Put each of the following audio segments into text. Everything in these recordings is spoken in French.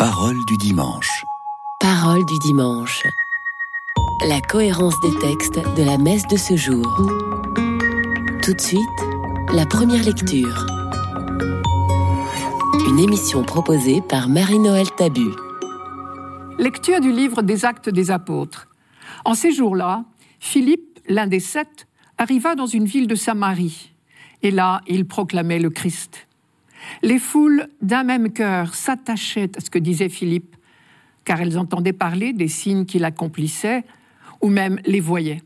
Parole du dimanche. Parole du dimanche. La cohérence des textes de la messe de ce jour. Tout de suite, la première lecture. Une émission proposée par Marie-Noël Tabu. Lecture du livre des Actes des Apôtres. En ces jours-là, Philippe, l'un des sept, arriva dans une ville de Samarie. Et là, il proclamait le Christ. Les foules d'un même cœur s'attachaient à ce que disait Philippe, car elles entendaient parler des signes qu'il accomplissait, ou même les voyaient.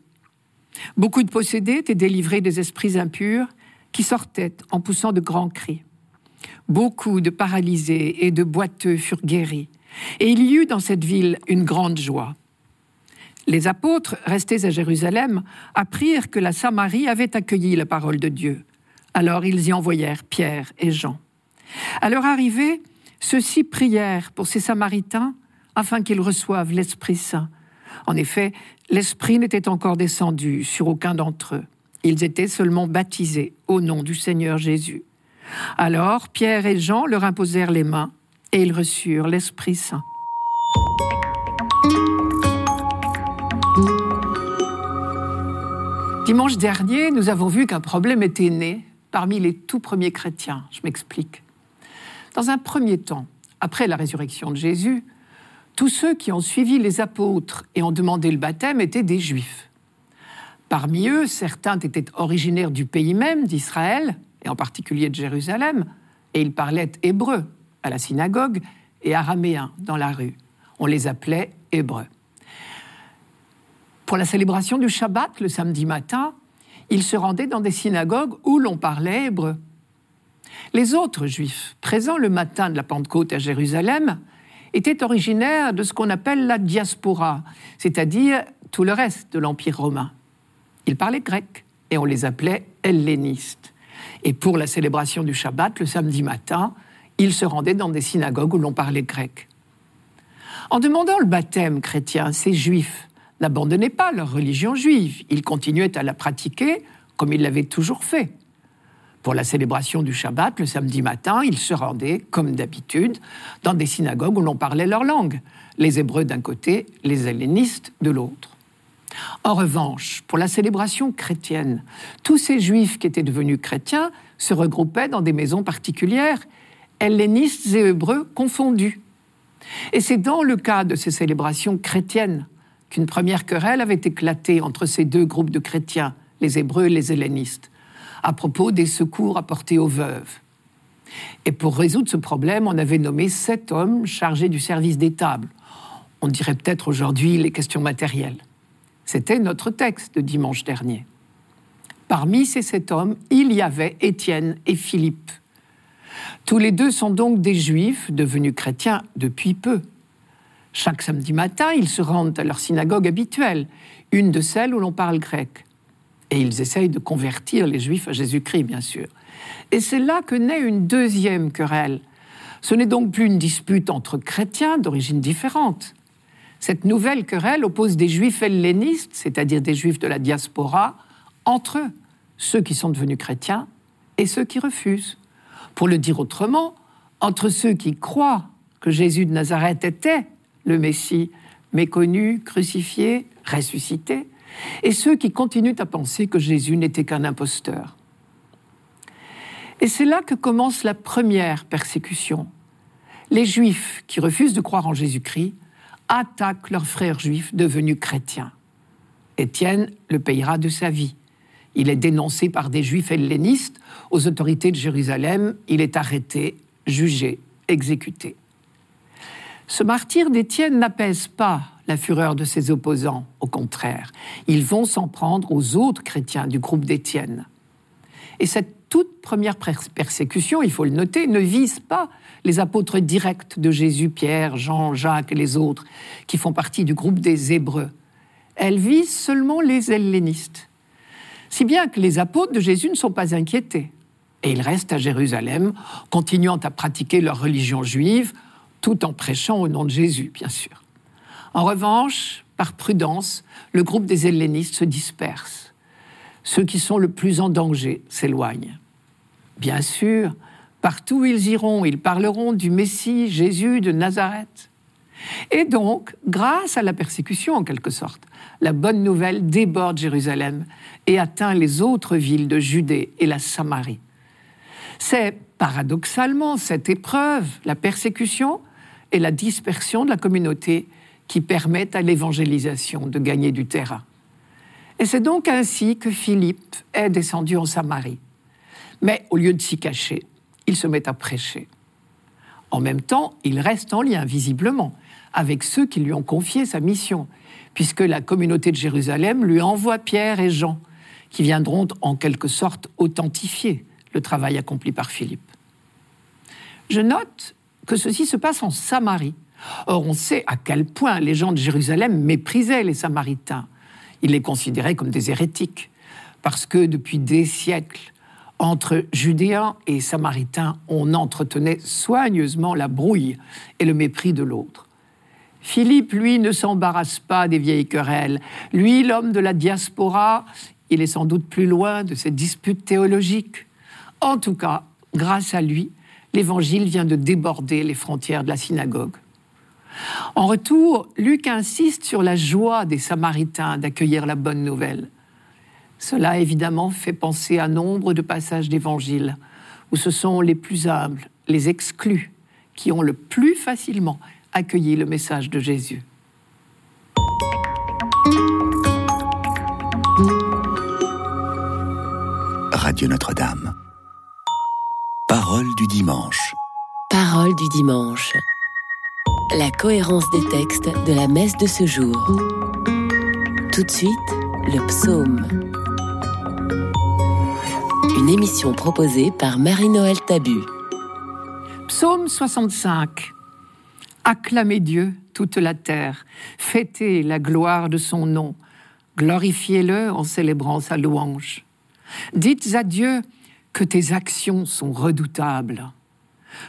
Beaucoup de possédés étaient délivrés des esprits impurs qui sortaient en poussant de grands cris. Beaucoup de paralysés et de boiteux furent guéris, et il y eut dans cette ville une grande joie. Les apôtres, restés à Jérusalem, apprirent que la Samarie avait accueilli la parole de Dieu. Alors ils y envoyèrent Pierre et Jean. À leur arrivée, ceux-ci prièrent pour ces Samaritains afin qu'ils reçoivent l'Esprit Saint. En effet, l'Esprit n'était encore descendu sur aucun d'entre eux. Ils étaient seulement baptisés au nom du Seigneur Jésus. Alors Pierre et Jean leur imposèrent les mains et ils reçurent l'Esprit Saint. Dimanche dernier, nous avons vu qu'un problème était né parmi les tout premiers chrétiens. Je m'explique. Dans un premier temps, après la résurrection de Jésus, tous ceux qui ont suivi les apôtres et ont demandé le baptême étaient des juifs. Parmi eux, certains étaient originaires du pays même, d'Israël, et en particulier de Jérusalem, et ils parlaient hébreu à la synagogue et araméen dans la rue. On les appelait hébreux. Pour la célébration du Shabbat, le samedi matin, ils se rendaient dans des synagogues où l'on parlait hébreu. Les autres juifs, présents le matin de la Pentecôte à Jérusalem, étaient originaires de ce qu'on appelle la diaspora, c'est-à-dire tout le reste de l'Empire romain. Ils parlaient grec et on les appelait hellénistes. Et pour la célébration du Shabbat, le samedi matin, ils se rendaient dans des synagogues où l'on parlait grec. En demandant le baptême chrétien, ces juifs n'abandonnaient pas leur religion juive, ils continuaient à la pratiquer comme ils l'avaient toujours fait. Pour la célébration du Shabbat, le samedi matin, ils se rendaient, comme d'habitude, dans des synagogues où l'on parlait leur langue, les Hébreux d'un côté, les hellénistes de l'autre. En revanche, pour la célébration chrétienne, tous ces juifs qui étaient devenus chrétiens se regroupaient dans des maisons particulières, hellénistes et hébreux confondus. Et c'est dans le cas de ces célébrations chrétiennes qu'une première querelle avait éclaté entre ces deux groupes de chrétiens, les hébreux et les hellénistes à propos des secours apportés aux veuves. Et pour résoudre ce problème, on avait nommé sept hommes chargés du service des tables. On dirait peut-être aujourd'hui les questions matérielles. C'était notre texte de dimanche dernier. Parmi ces sept hommes, il y avait Étienne et Philippe. Tous les deux sont donc des juifs devenus chrétiens depuis peu. Chaque samedi matin, ils se rendent à leur synagogue habituelle, une de celles où l'on parle grec. Et ils essayent de convertir les Juifs à Jésus-Christ, bien sûr. Et c'est là que naît une deuxième querelle. Ce n'est donc plus une dispute entre chrétiens d'origine différente. Cette nouvelle querelle oppose des Juifs hellénistes, c'est-à-dire des Juifs de la diaspora, entre eux, ceux qui sont devenus chrétiens et ceux qui refusent. Pour le dire autrement, entre ceux qui croient que Jésus de Nazareth était le Messie, méconnu, crucifié, ressuscité, et ceux qui continuent à penser que Jésus n'était qu'un imposteur. Et c'est là que commence la première persécution. Les Juifs qui refusent de croire en Jésus-Christ attaquent leurs frères juifs devenus chrétiens. Étienne le payera de sa vie. Il est dénoncé par des Juifs hellénistes aux autorités de Jérusalem. Il est arrêté, jugé, exécuté. Ce martyr d'Étienne n'apaise pas la fureur de ses opposants. Au contraire, ils vont s'en prendre aux autres chrétiens du groupe d'Étienne. Et cette toute première persécution, il faut le noter, ne vise pas les apôtres directs de Jésus, Pierre, Jean, Jacques et les autres, qui font partie du groupe des Hébreux. Elle vise seulement les hellénistes. Si bien que les apôtres de Jésus ne sont pas inquiétés. Et ils restent à Jérusalem, continuant à pratiquer leur religion juive, tout en prêchant au nom de Jésus, bien sûr. En revanche, par prudence, le groupe des hellénistes se disperse. Ceux qui sont le plus en danger s'éloignent. Bien sûr, Partout où ils iront, ils parleront du Messie Jésus de Nazareth. Et donc, grâce à la persécution en quelque sorte, la bonne nouvelle déborde Jérusalem et atteint les autres villes de Judée et la Samarie. C'est paradoxalement cette épreuve, la persécution et la dispersion de la communauté qui permettent à l'évangélisation de gagner du terrain. Et c'est donc ainsi que Philippe est descendu en Samarie. Mais au lieu de s'y cacher, il se met à prêcher. En même temps, il reste en lien visiblement avec ceux qui lui ont confié sa mission, puisque la communauté de Jérusalem lui envoie Pierre et Jean, qui viendront en quelque sorte authentifier le travail accompli par Philippe. Je note que ceci se passe en Samarie. Or, on sait à quel point les gens de Jérusalem méprisaient les Samaritains. Ils les considéraient comme des hérétiques, parce que depuis des siècles, entre Judéens et Samaritains, on entretenait soigneusement la brouille et le mépris de l'autre. Philippe, lui, ne s'embarrasse pas des vieilles querelles. Lui, l'homme de la diaspora, il est sans doute plus loin de ces disputes théologiques. En tout cas, grâce à lui, l'évangile vient de déborder les frontières de la synagogue. En retour, Luc insiste sur la joie des Samaritains d'accueillir la bonne nouvelle. Cela évidemment fait penser à nombre de passages d'évangile où ce sont les plus humbles, les exclus, qui ont le plus facilement accueilli le message de Jésus. Radio Notre-Dame. Parole du dimanche. Parole du dimanche. La cohérence des textes de la messe de ce jour. Tout de suite, le psaume. Une émission proposée par Marie-Noël Tabu. Psaume 65. Acclamez Dieu, toute la terre, fêtez la gloire de son nom, glorifiez-le en célébrant sa louange. Dites à Dieu que tes actions sont redoutables.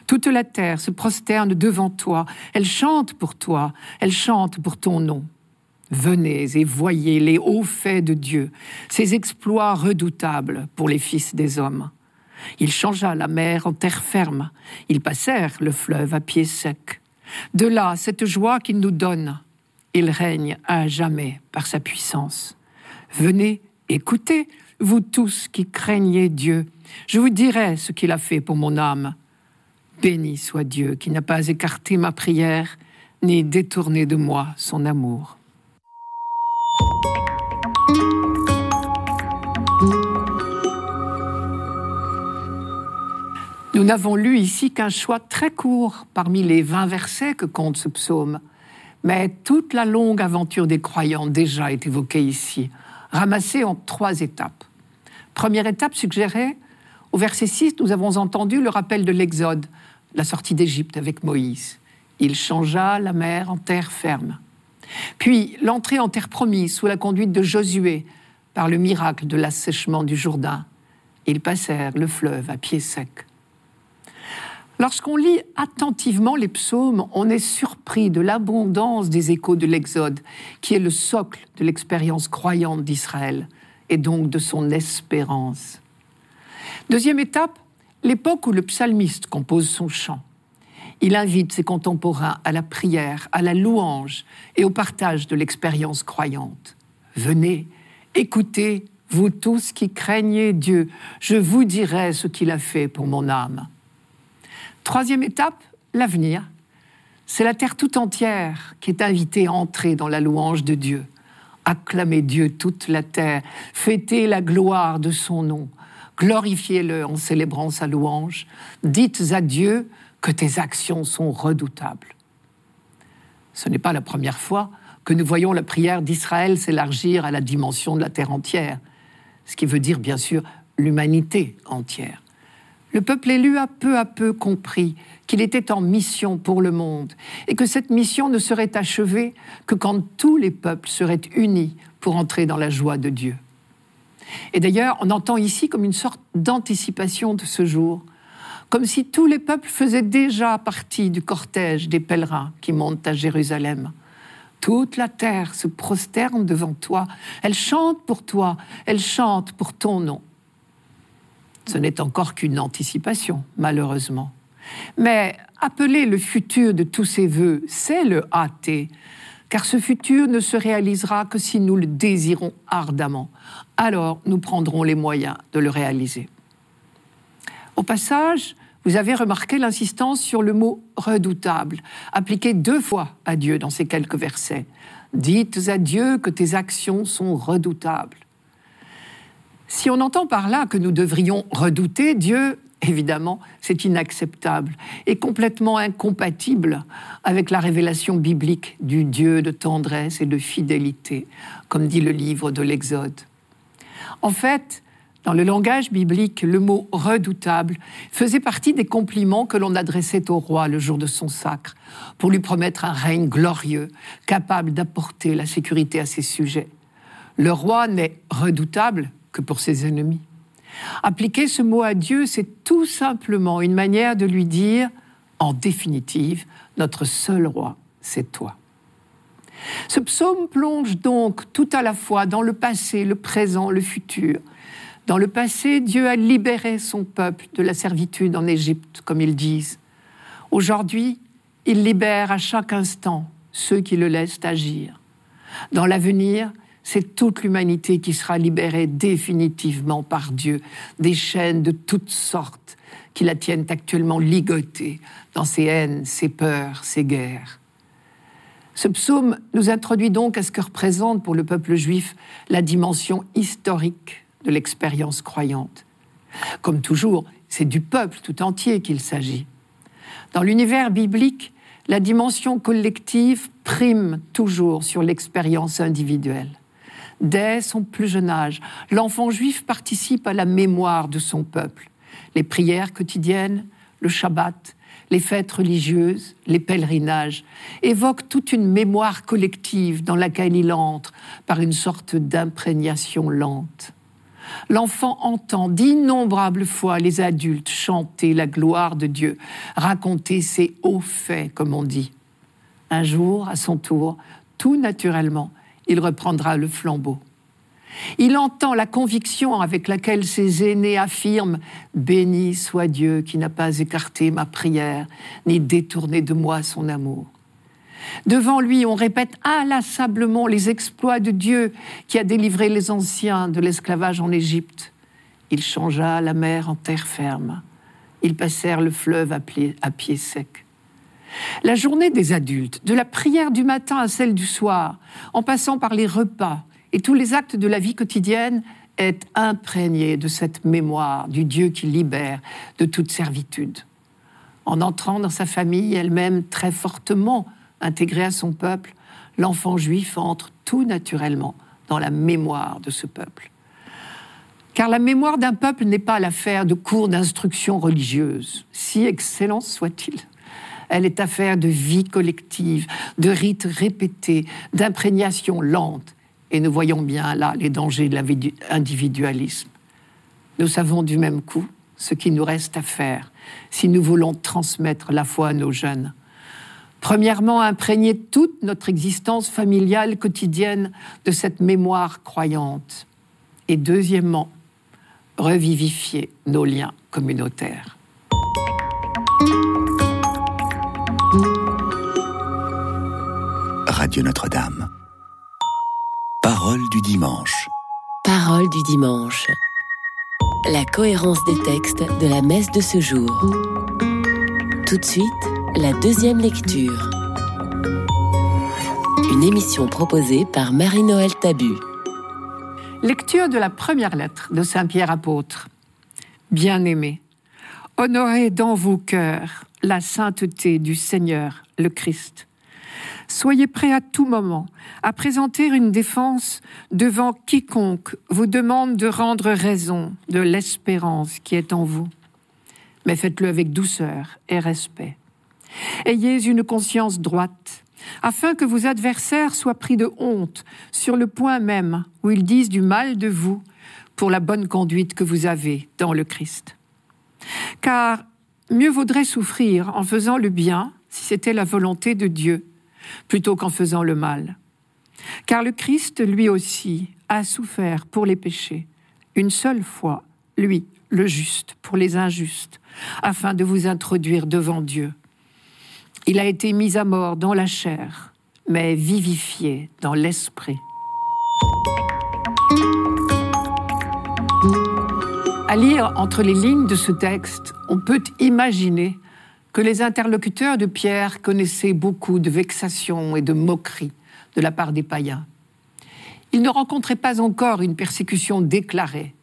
Toute la terre se prosterne devant toi, elle chante pour toi, elle chante pour ton nom. Venez et voyez les hauts faits de Dieu, ses exploits redoutables pour les fils des hommes. Il changea la mer en terre ferme, ils passèrent le fleuve à pied sec. De là, cette joie qu'il nous donne, il règne à jamais par sa puissance. Venez, écoutez, vous tous qui craignez Dieu, je vous dirai ce qu'il a fait pour mon âme. Béni soit Dieu qui n'a pas écarté ma prière, ni détourné de moi son amour. Nous n'avons lu ici qu'un choix très court parmi les vingt versets que compte ce psaume, mais toute la longue aventure des croyants déjà est évoquée ici, ramassée en trois étapes. Première étape suggérée, au verset 6, nous avons entendu le rappel de l'Exode, la sortie d'Égypte avec Moïse. Il changea la mer en terre ferme. Puis l'entrée en terre promise sous la conduite de Josué par le miracle de l'assèchement du Jourdain. Ils passèrent le fleuve à pied sec. Lorsqu'on lit attentivement les psaumes, on est surpris de l'abondance des échos de l'Exode, qui est le socle de l'expérience croyante d'Israël et donc de son espérance. Deuxième étape, l'époque où le psalmiste compose son chant. Il invite ses contemporains à la prière, à la louange et au partage de l'expérience croyante. Venez, écoutez, vous tous qui craignez Dieu, je vous dirai ce qu'il a fait pour mon âme. Troisième étape, l'avenir. C'est la terre tout entière qui est invitée à entrer dans la louange de Dieu. Acclamez Dieu toute la terre, fêtez la gloire de son nom, glorifiez-le en célébrant sa louange, dites à Dieu que tes actions sont redoutables. Ce n'est pas la première fois que nous voyons la prière d'Israël s'élargir à la dimension de la terre entière, ce qui veut dire bien sûr l'humanité entière. Le peuple élu a peu à peu compris qu'il était en mission pour le monde et que cette mission ne serait achevée que quand tous les peuples seraient unis pour entrer dans la joie de Dieu. Et d'ailleurs, on entend ici comme une sorte d'anticipation de ce jour comme si tous les peuples faisaient déjà partie du cortège des pèlerins qui montent à Jérusalem. Toute la terre se prosterne devant toi, elle chante pour toi, elle chante pour ton nom. Ce n'est encore qu'une anticipation, malheureusement. Mais appeler le futur de tous ces voeux, c'est le hâter, car ce futur ne se réalisera que si nous le désirons ardemment. Alors nous prendrons les moyens de le réaliser. Au passage, vous avez remarqué l'insistance sur le mot redoutable, appliqué deux fois à Dieu dans ces quelques versets. Dites à Dieu que tes actions sont redoutables. Si on entend par là que nous devrions redouter Dieu, évidemment, c'est inacceptable et complètement incompatible avec la révélation biblique du Dieu de tendresse et de fidélité, comme dit le livre de l'Exode. En fait, dans le langage biblique, le mot redoutable faisait partie des compliments que l'on adressait au roi le jour de son sacre, pour lui promettre un règne glorieux, capable d'apporter la sécurité à ses sujets. Le roi n'est redoutable que pour ses ennemis. Appliquer ce mot à Dieu, c'est tout simplement une manière de lui dire, en définitive, notre seul roi, c'est toi. Ce psaume plonge donc tout à la fois dans le passé, le présent, le futur. Dans le passé, Dieu a libéré son peuple de la servitude en Égypte, comme ils disent. Aujourd'hui, il libère à chaque instant ceux qui le laissent agir. Dans l'avenir, c'est toute l'humanité qui sera libérée définitivement par Dieu des chaînes de toutes sortes qui la tiennent actuellement ligotée dans ses haines, ses peurs, ses guerres. Ce psaume nous introduit donc à ce que représente pour le peuple juif la dimension historique de l'expérience croyante. Comme toujours, c'est du peuple tout entier qu'il s'agit. Dans l'univers biblique, la dimension collective prime toujours sur l'expérience individuelle. Dès son plus jeune âge, l'enfant juif participe à la mémoire de son peuple. Les prières quotidiennes, le Shabbat, les fêtes religieuses, les pèlerinages évoquent toute une mémoire collective dans laquelle il entre par une sorte d'imprégnation lente. L'enfant entend d'innombrables fois les adultes chanter la gloire de Dieu, raconter ses hauts faits, comme on dit. Un jour, à son tour, tout naturellement, il reprendra le flambeau. Il entend la conviction avec laquelle ses aînés affirment ⁇ Béni soit Dieu qui n'a pas écarté ma prière, ni détourné de moi son amour ⁇ Devant lui, on répète inlassablement les exploits de Dieu qui a délivré les anciens de l'esclavage en Égypte. Il changea la mer en terre ferme. Ils passèrent le fleuve à pied, à pied sec. La journée des adultes, de la prière du matin à celle du soir, en passant par les repas et tous les actes de la vie quotidienne, est imprégnée de cette mémoire du Dieu qui libère de toute servitude. En entrant dans sa famille, elle-même très fortement intégrée à son peuple, l'enfant juif entre tout naturellement dans la mémoire de ce peuple. Car la mémoire d'un peuple n'est pas l'affaire de cours d'instruction religieuse, si excellents soient-ils. Elle est affaire de vie collective, de rites répétés, d'imprégnation lente. Et nous voyons bien là les dangers de l'individualisme. Nous savons du même coup ce qu'il nous reste à faire si nous voulons transmettre la foi à nos jeunes. Premièrement, imprégner toute notre existence familiale quotidienne de cette mémoire croyante. Et deuxièmement, revivifier nos liens communautaires. Radio Notre-Dame. Parole du dimanche. Parole du dimanche. La cohérence des textes de la messe de ce jour. Tout de suite, la deuxième lecture. Une émission proposée par Marie-Noël Tabu. Lecture de la première lettre de Saint Pierre apôtre. Bien-aimés, honorez dans vos cœurs la sainteté du Seigneur, le Christ Soyez prêts à tout moment à présenter une défense devant quiconque vous demande de rendre raison de l'espérance qui est en vous. Mais faites-le avec douceur et respect. Ayez une conscience droite, afin que vos adversaires soient pris de honte sur le point même où ils disent du mal de vous pour la bonne conduite que vous avez dans le Christ. Car mieux vaudrait souffrir en faisant le bien si c'était la volonté de Dieu plutôt qu'en faisant le mal. Car le Christ, lui aussi, a souffert pour les péchés, une seule fois, lui, le juste pour les injustes, afin de vous introduire devant Dieu. Il a été mis à mort dans la chair, mais vivifié dans l'esprit. À lire entre les lignes de ce texte, on peut imaginer que les interlocuteurs de Pierre connaissaient beaucoup de vexations et de moqueries de la part des païens. Ils ne rencontraient pas encore une persécution déclarée,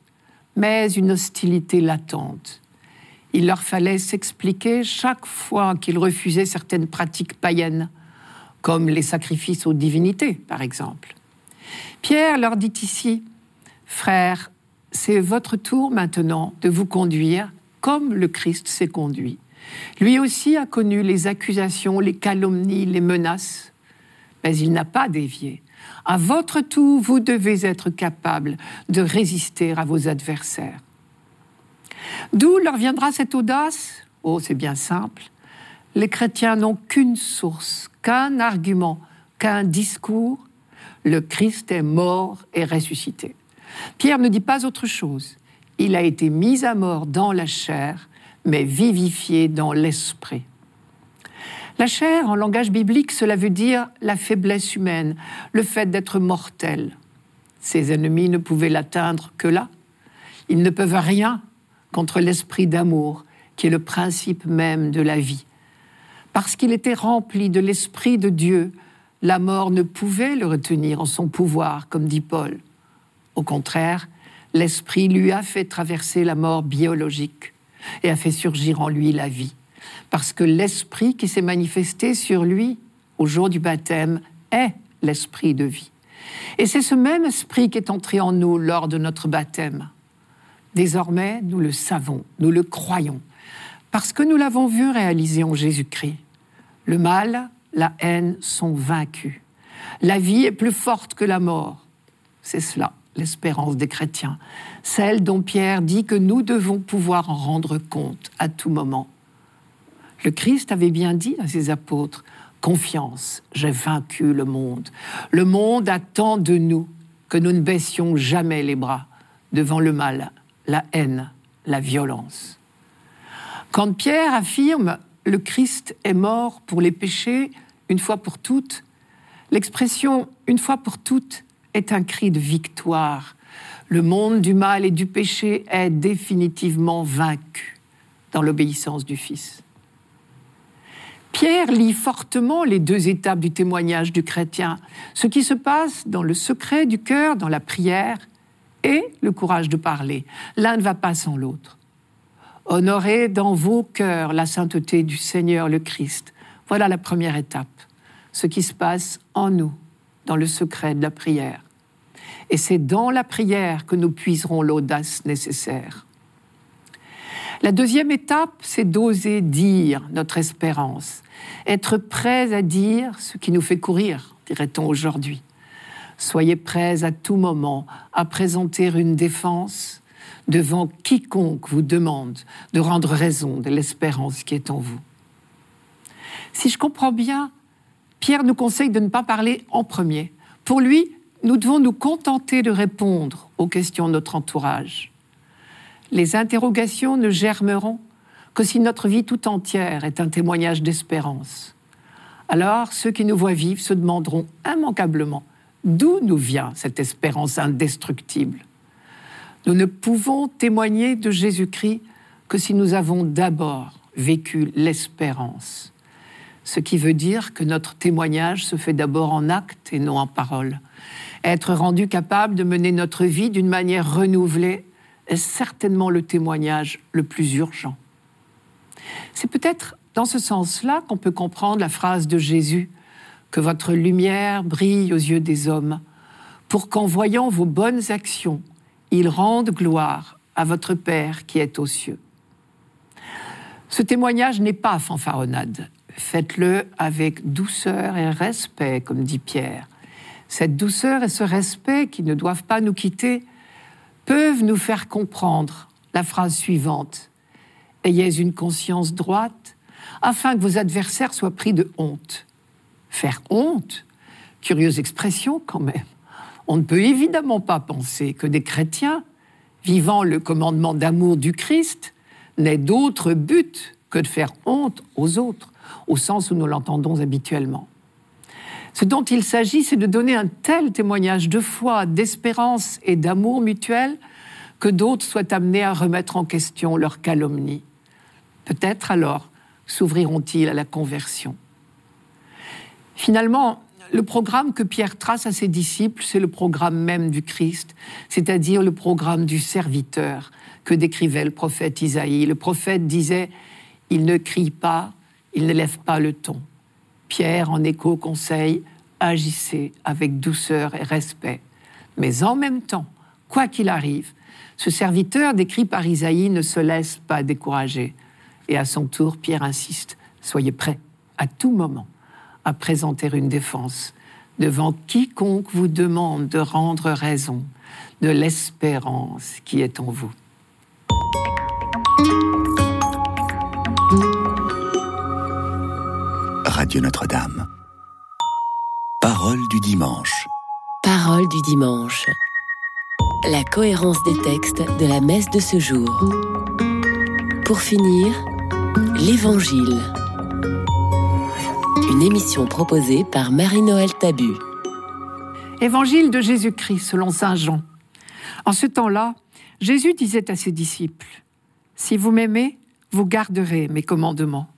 mais une hostilité latente. Il leur fallait s'expliquer chaque fois qu'ils refusaient certaines pratiques païennes, comme les sacrifices aux divinités, par exemple. Pierre leur dit ici, Frères, c'est votre tour maintenant de vous conduire comme le Christ s'est conduit. Lui aussi a connu les accusations, les calomnies, les menaces, mais il n'a pas dévié. À votre tour, vous devez être capable de résister à vos adversaires. D'où leur viendra cette audace? Oh, c'est bien simple. Les chrétiens n'ont qu'une source, qu'un argument, qu'un discours. Le Christ est mort et ressuscité. Pierre ne dit pas autre chose. Il a été mis à mort dans la chair, mais vivifié dans l'esprit. La chair, en langage biblique, cela veut dire la faiblesse humaine, le fait d'être mortel. Ses ennemis ne pouvaient l'atteindre que là. Ils ne peuvent rien contre l'esprit d'amour, qui est le principe même de la vie. Parce qu'il était rempli de l'esprit de Dieu, la mort ne pouvait le retenir en son pouvoir, comme dit Paul. Au contraire, l'esprit lui a fait traverser la mort biologique et a fait surgir en lui la vie. Parce que l'esprit qui s'est manifesté sur lui au jour du baptême est l'esprit de vie. Et c'est ce même esprit qui est entré en nous lors de notre baptême. Désormais, nous le savons, nous le croyons, parce que nous l'avons vu réaliser en Jésus-Christ. Le mal, la haine sont vaincus. La vie est plus forte que la mort. C'est cela l'espérance des chrétiens, celle dont Pierre dit que nous devons pouvoir en rendre compte à tout moment. Le Christ avait bien dit à ses apôtres, Confiance, j'ai vaincu le monde. Le monde attend de nous que nous ne baissions jamais les bras devant le mal, la haine, la violence. Quand Pierre affirme le Christ est mort pour les péchés une fois pour toutes, l'expression une fois pour toutes est un cri de victoire. Le monde du mal et du péché est définitivement vaincu dans l'obéissance du Fils. Pierre lit fortement les deux étapes du témoignage du chrétien, ce qui se passe dans le secret du cœur, dans la prière, et le courage de parler. L'un ne va pas sans l'autre. Honorez dans vos cœurs la sainteté du Seigneur le Christ. Voilà la première étape, ce qui se passe en nous, dans le secret de la prière. Et c'est dans la prière que nous puiserons l'audace nécessaire. La deuxième étape, c'est d'oser dire notre espérance, être prêt à dire ce qui nous fait courir, dirait-on aujourd'hui. Soyez prêts à tout moment à présenter une défense devant quiconque vous demande de rendre raison de l'espérance qui est en vous. Si je comprends bien, Pierre nous conseille de ne pas parler en premier. Pour lui, nous devons nous contenter de répondre aux questions de notre entourage. Les interrogations ne germeront que si notre vie tout entière est un témoignage d'espérance. Alors ceux qui nous voient vivre se demanderont immanquablement d'où nous vient cette espérance indestructible. Nous ne pouvons témoigner de Jésus-Christ que si nous avons d'abord vécu l'espérance. Ce qui veut dire que notre témoignage se fait d'abord en acte et non en parole. Être rendu capable de mener notre vie d'une manière renouvelée est certainement le témoignage le plus urgent. C'est peut-être dans ce sens-là qu'on peut comprendre la phrase de Jésus que votre lumière brille aux yeux des hommes, pour qu'en voyant vos bonnes actions, ils rendent gloire à votre Père qui est aux cieux. Ce témoignage n'est pas fanfaronnade. Faites-le avec douceur et respect, comme dit Pierre. Cette douceur et ce respect qui ne doivent pas nous quitter peuvent nous faire comprendre la phrase suivante. Ayez une conscience droite afin que vos adversaires soient pris de honte. Faire honte? Curieuse expression quand même. On ne peut évidemment pas penser que des chrétiens vivant le commandement d'amour du Christ, n'est d'autre but que de faire honte aux autres, au sens où nous l'entendons habituellement. Ce dont il s'agit, c'est de donner un tel témoignage de foi, d'espérance et d'amour mutuel que d'autres soient amenés à remettre en question leur calomnie. Peut-être alors s'ouvriront-ils à la conversion. Finalement, le programme que Pierre trace à ses disciples, c'est le programme même du Christ, c'est-à-dire le programme du serviteur que décrivait le prophète Isaïe. Le prophète disait, il ne crie pas, il ne lève pas le ton. Pierre, en écho, conseille, agissez avec douceur et respect. Mais en même temps, quoi qu'il arrive, ce serviteur décrit par Isaïe ne se laisse pas décourager. Et à son tour, Pierre insiste, soyez prêts à tout moment à présenter une défense devant quiconque vous demande de rendre raison de l'espérance qui est en vous. Radio Notre-Dame. Parole du dimanche. Parole du dimanche. La cohérence des textes de la messe de ce jour. Pour finir, l'Évangile. Une émission proposée par Marie-Noël Tabu. Évangile de Jésus-Christ selon Saint Jean. En ce temps-là, Jésus disait à ses disciples, Si vous m'aimez, vous garderez mes commandements.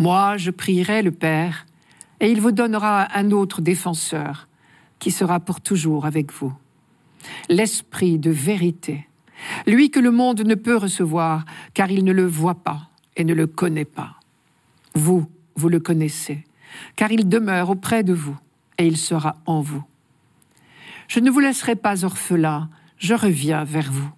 Moi, je prierai le Père, et il vous donnera un autre défenseur, qui sera pour toujours avec vous. L'Esprit de vérité, lui que le monde ne peut recevoir, car il ne le voit pas et ne le connaît pas. Vous, vous le connaissez, car il demeure auprès de vous et il sera en vous. Je ne vous laisserai pas orphelin, je reviens vers vous.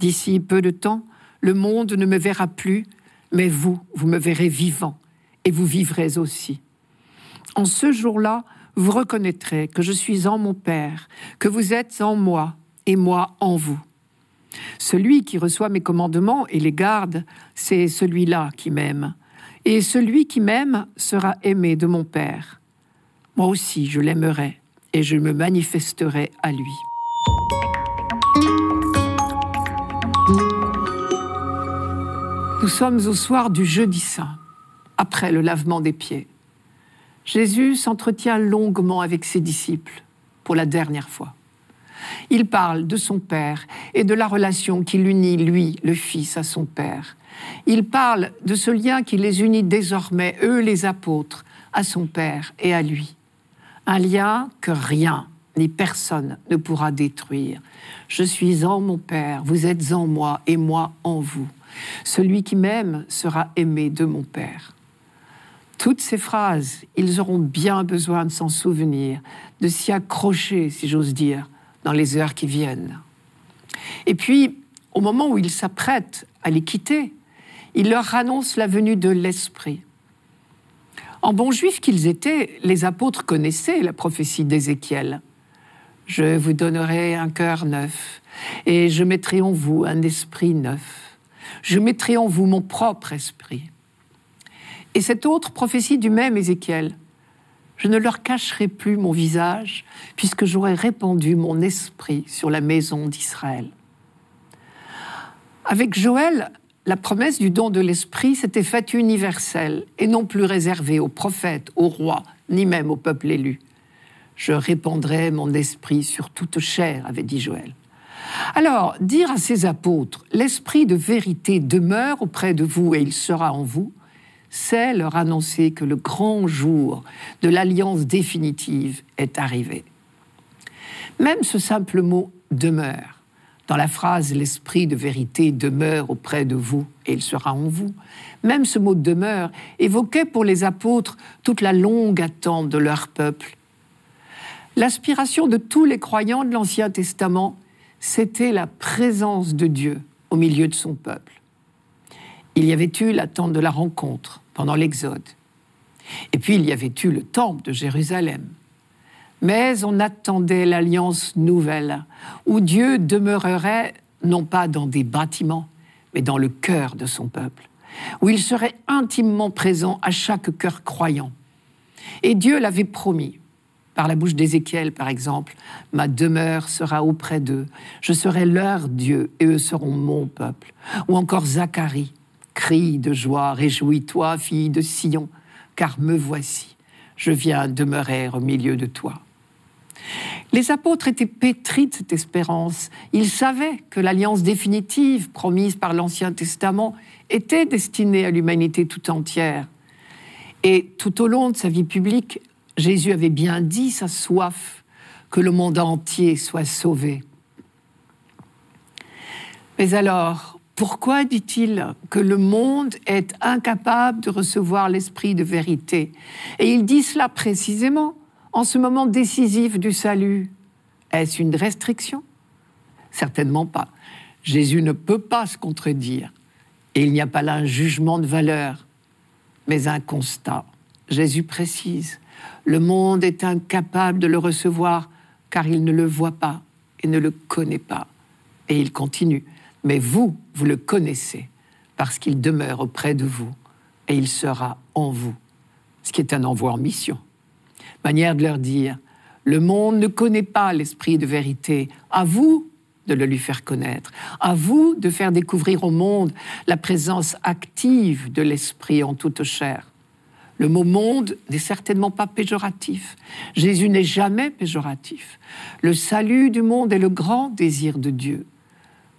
D'ici peu de temps, le monde ne me verra plus, mais vous, vous me verrez vivant, et vous vivrez aussi. En ce jour-là, vous reconnaîtrez que je suis en mon Père, que vous êtes en moi, et moi en vous. Celui qui reçoit mes commandements et les garde, c'est celui-là qui m'aime et celui qui m'aime sera aimé de mon Père. Moi aussi, je l'aimerai et je me manifesterai à lui. Nous sommes au soir du jeudi saint, après le lavement des pieds. Jésus s'entretient longuement avec ses disciples pour la dernière fois. Il parle de son Père et de la relation qui l'unit, lui, le Fils, à son Père. Il parle de ce lien qui les unit désormais, eux les apôtres, à son Père et à lui. Un lien que rien ni personne ne pourra détruire. Je suis en mon Père, vous êtes en moi et moi en vous. Celui qui m'aime sera aimé de mon Père. Toutes ces phrases, ils auront bien besoin de s'en souvenir, de s'y accrocher, si j'ose dire, dans les heures qui viennent. Et puis, au moment où ils s'apprêtent à les quitter, il leur annonce la venue de l'Esprit. En bons juifs qu'ils étaient, les apôtres connaissaient la prophétie d'Ézéchiel. Je vous donnerai un cœur neuf, et je mettrai en vous un esprit neuf. Je mettrai en vous mon propre esprit. Et cette autre prophétie du même Ézéchiel, je ne leur cacherai plus mon visage, puisque j'aurai répandu mon esprit sur la maison d'Israël. Avec Joël, la promesse du don de l'Esprit s'était faite universelle et non plus réservée aux prophètes, aux rois, ni même au peuple élu. Je répandrai mon esprit sur toute chair, avait dit Joël. Alors, dire à ses apôtres, l'esprit de vérité demeure auprès de vous et il sera en vous, c'est leur annoncer que le grand jour de l'alliance définitive est arrivé. Même ce simple mot demeure dans la phrase L'esprit de vérité demeure auprès de vous et il sera en vous, même ce mot demeure évoquait pour les apôtres toute la longue attente de leur peuple. L'aspiration de tous les croyants de l'Ancien Testament, c'était la présence de Dieu au milieu de son peuple. Il y avait eu l'attente de la rencontre pendant l'Exode. Et puis il y avait eu le temple de Jérusalem mais on attendait l'alliance nouvelle, où Dieu demeurerait non pas dans des bâtiments, mais dans le cœur de son peuple, où il serait intimement présent à chaque cœur croyant. Et Dieu l'avait promis. Par la bouche d'Ézéchiel, par exemple, ma demeure sera auprès d'eux, je serai leur Dieu et eux seront mon peuple. Ou encore Zacharie, crie de joie, réjouis-toi, fille de Sion, car me voici, je viens demeurer au milieu de toi. Les apôtres étaient pétris de cette espérance. Ils savaient que l'alliance définitive promise par l'Ancien Testament était destinée à l'humanité tout entière. Et tout au long de sa vie publique, Jésus avait bien dit sa soif que le monde entier soit sauvé. Mais alors, pourquoi dit-il que le monde est incapable de recevoir l'esprit de vérité? Et il dit cela précisément en ce moment décisif du salut. Est-ce une restriction? Certainement pas. Jésus ne peut pas se contredire. Et il n'y a pas là un jugement de valeur, mais un constat. Jésus précise, le monde est incapable de le recevoir car il ne le voit pas et ne le connaît pas. Et il continue, mais vous, vous le connaissez parce qu'il demeure auprès de vous et il sera en vous, ce qui est un envoi en mission. Manière de leur dire, le monde ne connaît pas l'esprit de vérité, à vous de le lui faire connaître, à vous de faire découvrir au monde la présence active de l'esprit en toute chair. Le mot monde n'est certainement pas péjoratif. Jésus n'est jamais péjoratif. Le salut du monde est le grand désir de Dieu.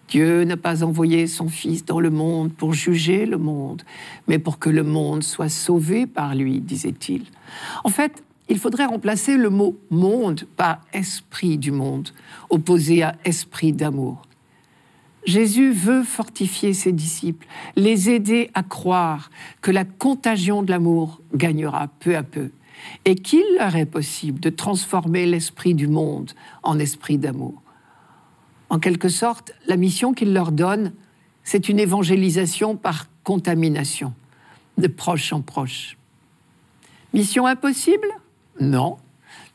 Dieu n'a pas envoyé son Fils dans le monde pour juger le monde, mais pour que le monde soit sauvé par lui, disait-il. En fait, il faudrait remplacer le mot monde par esprit du monde, opposé à esprit d'amour. Jésus veut fortifier ses disciples, les aider à croire que la contagion de l'amour gagnera peu à peu et qu'il leur est possible de transformer l'esprit du monde en esprit d'amour. En quelque sorte, la mission qu'il leur donne, c'est une évangélisation par contamination, de proche en proche. Mission impossible? Non,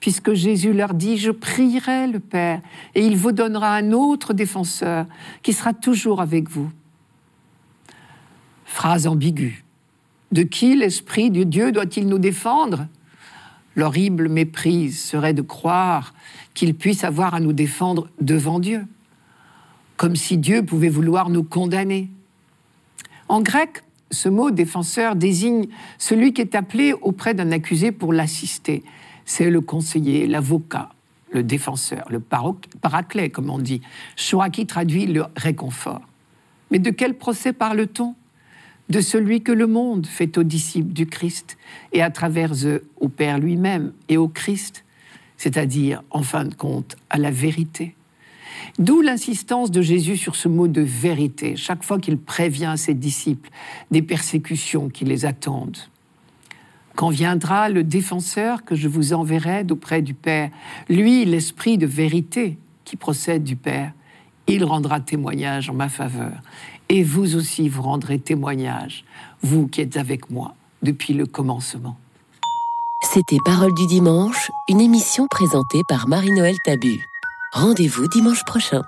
puisque Jésus leur dit, je prierai le Père, et il vous donnera un autre défenseur qui sera toujours avec vous. Phrase ambiguë. De qui l'Esprit de Dieu doit-il nous défendre? L'horrible méprise serait de croire qu'il puisse avoir à nous défendre devant Dieu, comme si Dieu pouvait vouloir nous condamner. En grec, ce mot défenseur désigne celui qui est appelé auprès d'un accusé pour l'assister c'est le conseiller, l'avocat, le défenseur, le paraclet, comme on dit, choix qui traduit le réconfort. Mais de quel procès parle-t-on? De celui que le monde fait aux disciples du Christ et à travers eux au Père lui-même et au Christ, c'est-à-dire, en fin de compte, à la vérité. D'où l'insistance de Jésus sur ce mot de vérité, chaque fois qu'il prévient ses disciples des persécutions qui les attendent. Quand viendra le défenseur que je vous enverrai d'auprès du Père, lui, l'esprit de vérité qui procède du Père, il rendra témoignage en ma faveur. Et vous aussi, vous rendrez témoignage, vous qui êtes avec moi depuis le commencement. C'était Parole du dimanche, une émission présentée par Marie-Noël Tabu. Rendez-vous dimanche prochain.